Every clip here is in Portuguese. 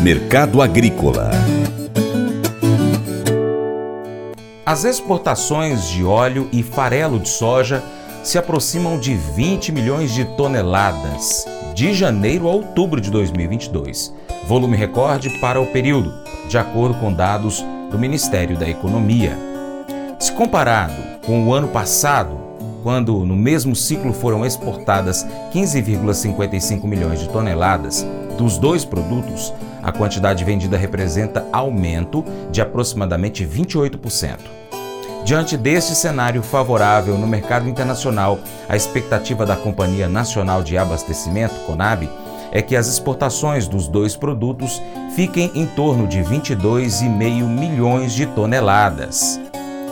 Mercado Agrícola As exportações de óleo e farelo de soja se aproximam de 20 milhões de toneladas de janeiro a outubro de 2022, volume recorde para o período, de acordo com dados do Ministério da Economia. Se comparado com o ano passado, quando no mesmo ciclo foram exportadas 15,55 milhões de toneladas dos dois produtos, a quantidade vendida representa aumento de aproximadamente 28%. Diante deste cenário favorável no mercado internacional, a expectativa da Companhia Nacional de Abastecimento, CONAB, é que as exportações dos dois produtos fiquem em torno de 22,5 milhões de toneladas.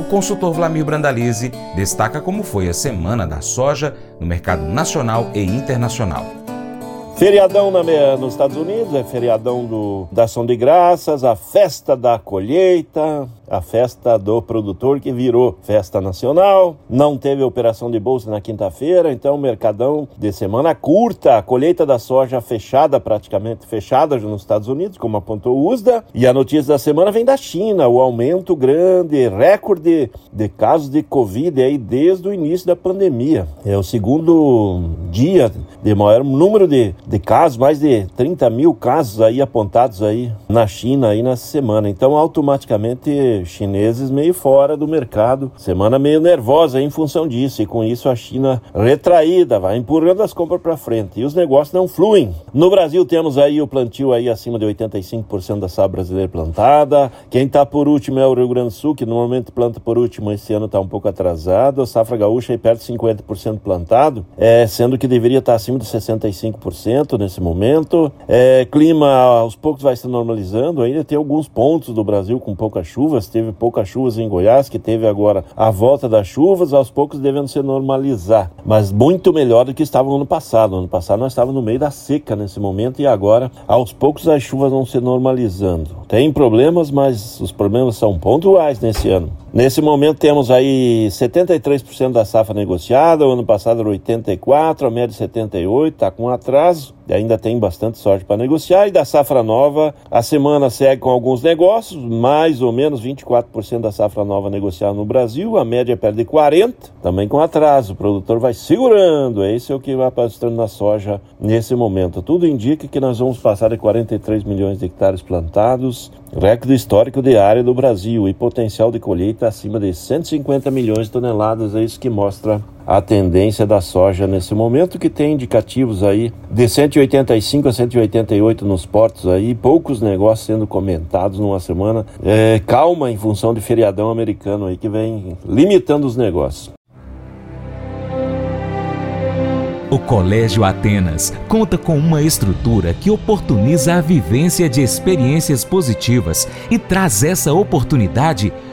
O consultor Vlamir Brandalize destaca como foi a semana da soja no mercado nacional e internacional. Feriadão na, nos Estados Unidos, é feriadão do, da ação de graças, a festa da colheita, a festa do produtor que virou festa nacional. Não teve operação de bolsa na quinta-feira, então mercadão de semana curta, a colheita da soja fechada, praticamente fechada nos Estados Unidos, como apontou o USDA. E a notícia da semana vem da China, o aumento grande, recorde de casos de Covid aí desde o início da pandemia. É o segundo dia de maior número de, de casos, mais de 30 mil casos aí apontados aí na China aí na semana. Então automaticamente chineses meio fora do mercado, semana meio nervosa em função disso, e com isso a China retraída, vai empurrando as compras para frente, e os negócios não fluem. No Brasil temos aí o plantio aí acima de 85% da safra brasileira plantada, quem está por último é o Rio Grande do Sul, que normalmente planta por último, esse ano está um pouco atrasado, a safra gaúcha aí perto de 50% plantado, é, sendo que deveria estar tá acima de 65% nesse momento. É, clima aos poucos vai se normalizando, ainda tem alguns pontos do Brasil com poucas chuvas, teve poucas chuvas em Goiás, que teve agora a volta das chuvas, aos poucos devendo se normalizar, mas muito melhor do que estava no ano passado. No ano passado nós estávamos no meio da seca nesse momento e agora, aos poucos, as chuvas vão se normalizando. Tem problemas, mas os problemas são pontuais nesse ano. Nesse momento temos aí 73% da safra negociada, o ano passado era 84%, a média 78%, está com atraso, ainda tem bastante sorte para negociar. E da safra nova, a semana segue com alguns negócios, mais ou menos 24% da safra nova negociada no Brasil, a média perde 40%, também com atraso. O produtor vai segurando, esse é o que vai passando na soja nesse momento. Tudo indica que nós vamos passar de 43 milhões de hectares plantados, recorde histórico de área do Brasil e potencial de colheita acima de 150 milhões de toneladas, é isso que mostra a tendência da soja nesse momento, que tem indicativos aí de 185 a 188 nos portos aí, poucos negócios sendo comentados numa semana. É, calma em função de feriadão americano aí que vem limitando os negócios. O Colégio Atenas conta com uma estrutura que oportuniza a vivência de experiências positivas e traz essa oportunidade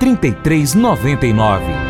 3399.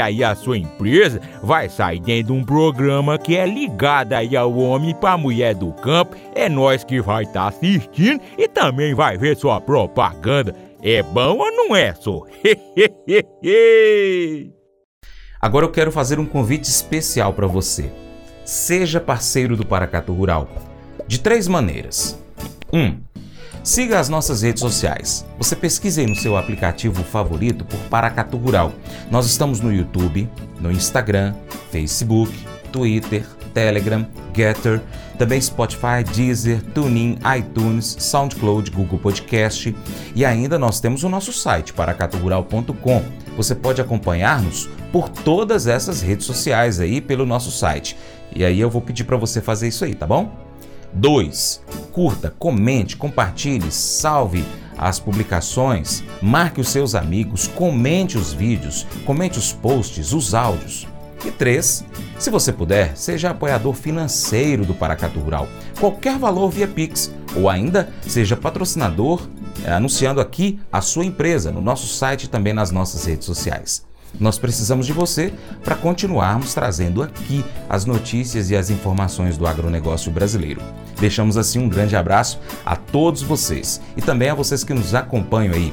Aí a sua empresa vai sair dentro de um programa que é ligado aí ao homem para mulher do campo. É nós que vai estar tá assistindo e também vai ver sua propaganda. É bom ou não é, só? Agora eu quero fazer um convite especial para você. Seja parceiro do Paracato Rural. De três maneiras. 1. Um, siga as nossas redes sociais. Você pesquise no seu aplicativo favorito por Paracatu Rural. Nós estamos no YouTube, no Instagram, Facebook, Twitter, Telegram, Getter, também Spotify, Deezer, TuneIn, iTunes, SoundCloud, Google Podcast e ainda nós temos o nosso site paracaturural.com. Você pode acompanhar-nos por todas essas redes sociais aí pelo nosso site. E aí eu vou pedir para você fazer isso aí, tá bom? 2. Curta, comente, compartilhe, salve as publicações, marque os seus amigos, comente os vídeos, comente os posts, os áudios. E 3. Se você puder, seja apoiador financeiro do Paracatu Rural. Qualquer valor via Pix ou ainda seja patrocinador é, anunciando aqui a sua empresa no nosso site e também nas nossas redes sociais. Nós precisamos de você para continuarmos trazendo aqui as notícias e as informações do agronegócio brasileiro. Deixamos assim um grande abraço a todos vocês e também a vocês que nos acompanham aí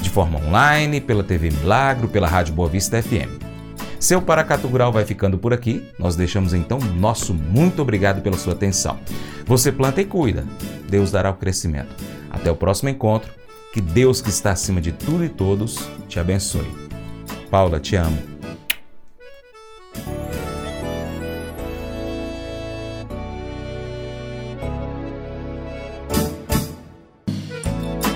de forma online, pela TV Milagro, pela Rádio Boa Vista FM. Seu Paracatu Rural vai ficando por aqui. Nós deixamos então nosso muito obrigado pela sua atenção. Você planta e cuida. Deus dará o crescimento. Até o próximo encontro. Que Deus que está acima de tudo e todos te abençoe. Paula, te amo.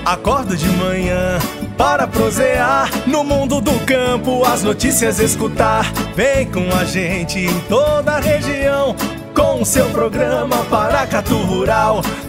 Acorda de manhã para prosear no mundo do campo, as notícias escutar. Vem com a gente em toda a região com o seu programa Paracatu Rural.